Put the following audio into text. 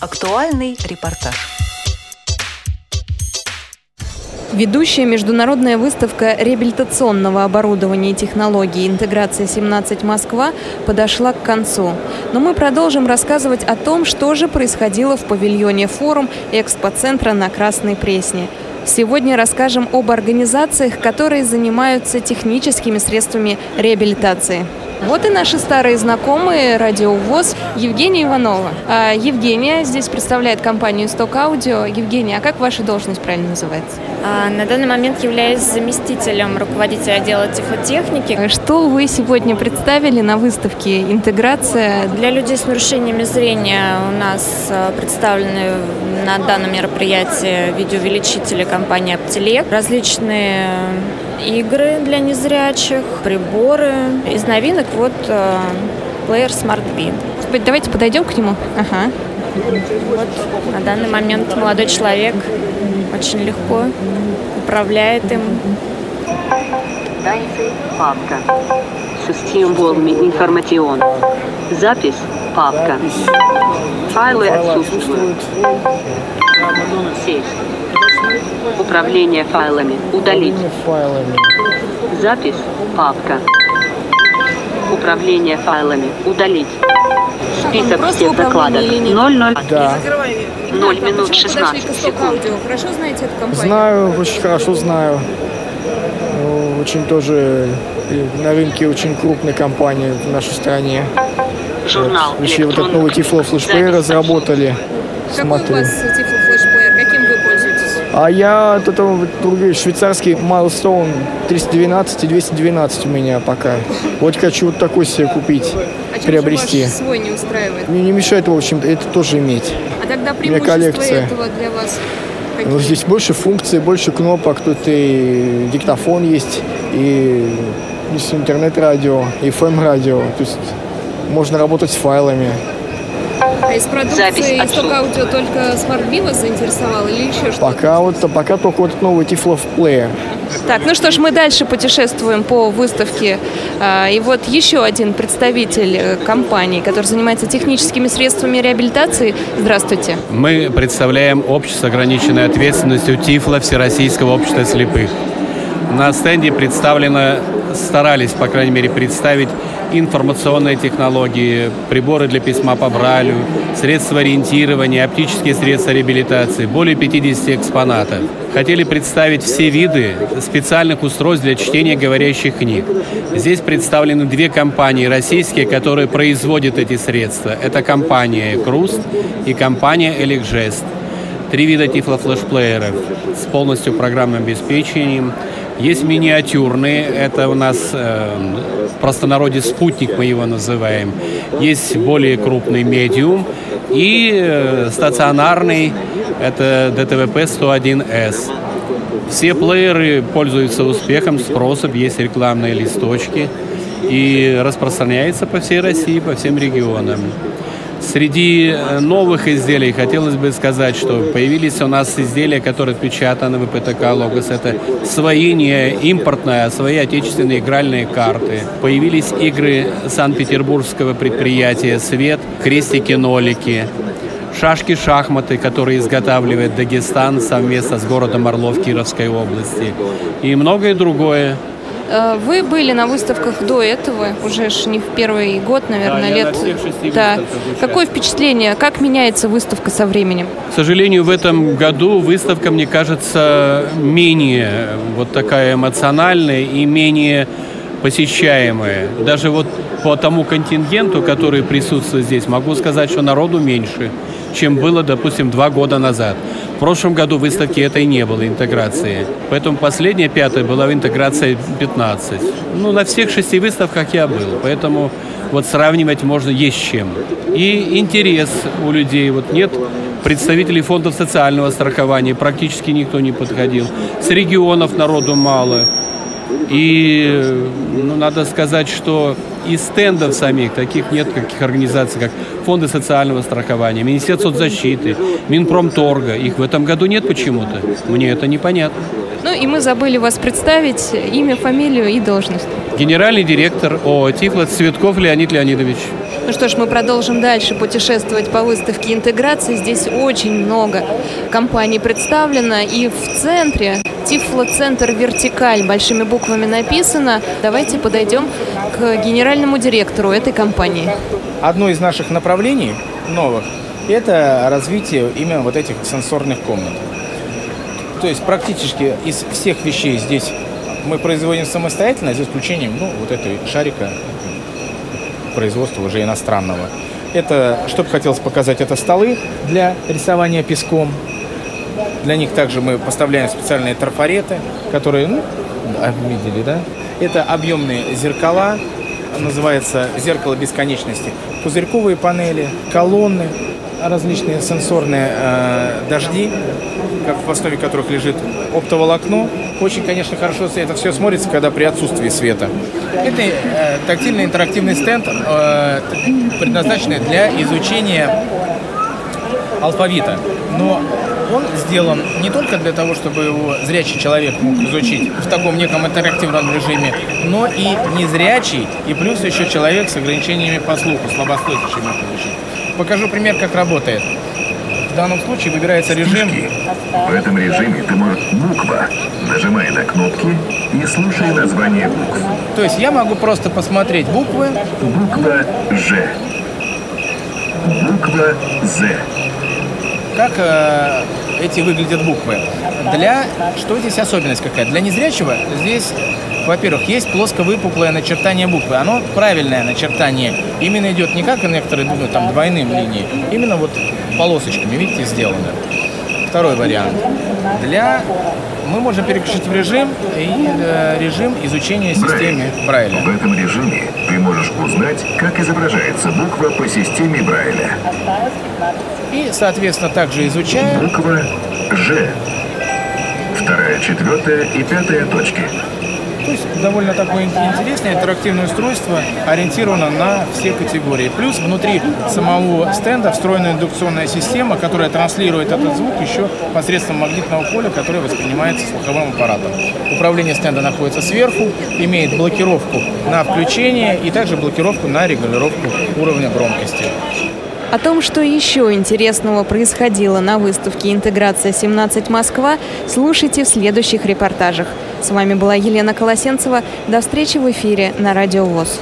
Актуальный репортаж. Ведущая международная выставка реабилитационного оборудования и технологий интеграция 17 Москва подошла к концу. Но мы продолжим рассказывать о том, что же происходило в павильоне форум экспоцентра на Красной Пресне. Сегодня расскажем об организациях, которые занимаются техническими средствами реабилитации. Вот и наши старые знакомые радиовоз Евгения Иванова. А Евгения здесь представляет компанию Stock Audio. Евгения, а как ваша должность правильно называется? А, на данный момент являюсь заместителем руководителя отдела тифлотехники. Что вы сегодня представили на выставке «Интеграция»? Для людей с нарушениями зрения у нас а, представлены на данном мероприятии видеоувеличители компании Aptilec, различные игры для незрячих, приборы. Из новинок вот э, плеер Smart B. Давайте подойдем к нему. Ага. Вот на данный момент молодой человек очень легко управляет им. Папка. Символами информацион. Запись. Папка. Файлы отсутствуют. Сесть. Управление файлами. Удалить. Запись. Папка. Управление файлами. Удалить. Список всех докладов. 00. Да. 0 минут 16 секунд. Хорошо знаете эту компанию? Знаю, очень хорошо знаю. Ну, Очень тоже на рынке очень крупная компания в нашей стране. Журнал. Вообще вот этот новый Player Запись разработали. Какой Смотрю. у вас Tiflo А я от этого вот швейцарский Milestone 312 и 212 у меня пока. Вот хочу вот такой себе купить, А приобрести. же свой не устраивает? Мне не мешает, в общем, это тоже иметь. А тогда преимущества коллекция. этого для вас какие? Ну, здесь больше функций, больше кнопок. Тут и диктофон есть, и интернет-радио, и FM-радио. То есть можно работать с файлами. А из продукции из аудио только Smart вас заинтересовал или еще что-то? Пока вот пока только вот новый Tiflo Player. Так, ну что ж, мы дальше путешествуем по выставке. А, И вот еще один представитель э, компании, который занимается техническими средствами реабилитации. Здравствуйте. Мы представляем общество с ограниченной ответственностью ТИФЛа Всероссийского общества слепых. На стенде представлено, старались, по крайней мере, представить информационные технологии, приборы для письма по Брайлю, средства ориентирования, оптические средства реабилитации, более 50 экспонатов. Хотели представить все виды специальных устройств для чтения говорящих книг. Здесь представлены две компании российские, которые производят эти средства. Это компания «Круст» и компания «Эликжест». Три вида тифлофлешплееров с полностью программным обеспечением. Есть миниатюрные, это у нас э, в простонародье спутник мы его называем. Есть более крупный медиум и э, стационарный, это DTVP-101S. Все плееры пользуются успехом, спросом, есть рекламные листочки и распространяется по всей России, по всем регионам. Среди э, новых изделий хотелось бы сказать, что появились у нас изделия, которые отпечатаны в ПТК «Логос». Это свои, не импортные, а свои отечественные игральные карты. Появились игры Санкт-Петербургского предприятия «Свет», крестики-нолики, шашки-шахматы, которые изготавливает Дагестан совместно с городом Орлов Кировской области и многое другое. Э, Вы были на выставках до этого, уже ж не в первый год, наверное, Да, я лет. на всех шести Да. Какое впечатление? Как меняется выставка со временем? К сожалению, в этом году выставка, мне кажется, менее вот такая эмоциональная и менее посещаемая. Даже вот по тому контингенту, который присутствует здесь, могу сказать, что народу меньше, чем было, допустим, два года назад. В прошлом году выставки этой не было, интеграции. Поэтому последняя, пятая, была в интеграции 15. Ну, на всех шести выставках я был, поэтому вот сравнивать можно есть с чем. И интерес у людей. Вот нет представителей фондов социального страхования, практически никто не подходил. С регионов народу мало. И ну, надо сказать, что и стендов самих, таких нет каких организаций, как фонды социального страхования, Министерство соцзащиты, Минпромторга. Их в этом году нет почему-то. Мне это непонятно. Ну и мы забыли вас представить, имя, фамилию и должность. Генеральный директор ООО «Тифлот» Цветков Леонид Леонидович. Ну что ж, мы продолжим дальше путешествовать по выставке интеграции. Здесь очень много компаний представлено. И в центре Тифло-центр «Вертикаль» большими буквами написано. Давайте подойдем к генеральному директору этой компании. Одно из наших направлений новых – это развитие именно вот этих сенсорных комнат. То есть практически из всех вещей здесь мы производим самостоятельно, за исключением ну, вот этой шарика производства уже иностранного. Это, что бы хотелось показать, это столы для рисования песком. Для них также мы поставляем специальные трафареты, которые, ну, видели, да? Это объемные зеркала, называется зеркало бесконечности. Пузырьковые панели, колонны, различные сенсорные э, дожди, как в основе которых лежит оптоволокно. Очень, конечно, хорошо это все смотрится, когда при отсутствии света. Это э, тактильный интерактивный стенд, э, предназначенный для изучения алфавита. Но он сделан не только для того, чтобы его зрячий человек мог изучить в таком неком интерактивном режиме, но и незрячий, и плюс еще человек с ограничениями по слуху, слабослышащий мог. Покажу пример, как работает. В данном случае выбирается режим. В этом режиме ты можешь буква. Нажимай на кнопки и слушай название букв. То есть я могу просто посмотреть буквы. Буква Ж. Буква З. Как э, эти выглядят буквы? Для что здесь особенность какая? Для незрячего здесь во-первых, есть плоско-выпуклое начертание буквы. Оно правильное начертание. Именно идет не как некоторые думают, там двойным линии. Именно вот полосочками, видите, сделано. Второй вариант. Для мы можем переключить в режим и э, режим изучения системы Брайля. В этом режиме ты можешь узнать, как изображается буква по системе Брайля. И, соответственно, также изучаем... Буква Ж. Вторая, четвертая и пятая точки. То есть довольно такое интересное интерактивное устройство, ориентировано на все категории. Плюс внутри самого стенда встроена индукционная система, которая транслирует этот звук еще посредством магнитного поля, которое воспринимается слуховым аппаратом. Управление стенда находится сверху, имеет блокировку на включение и также блокировку на регулировку уровня громкости. О том, что еще интересного происходило на выставке «Интеграция 17 Москва», слушайте в следующих репортажах. С вами была Елена Колосенцева. До встречи в эфире на Радио ВОЗ.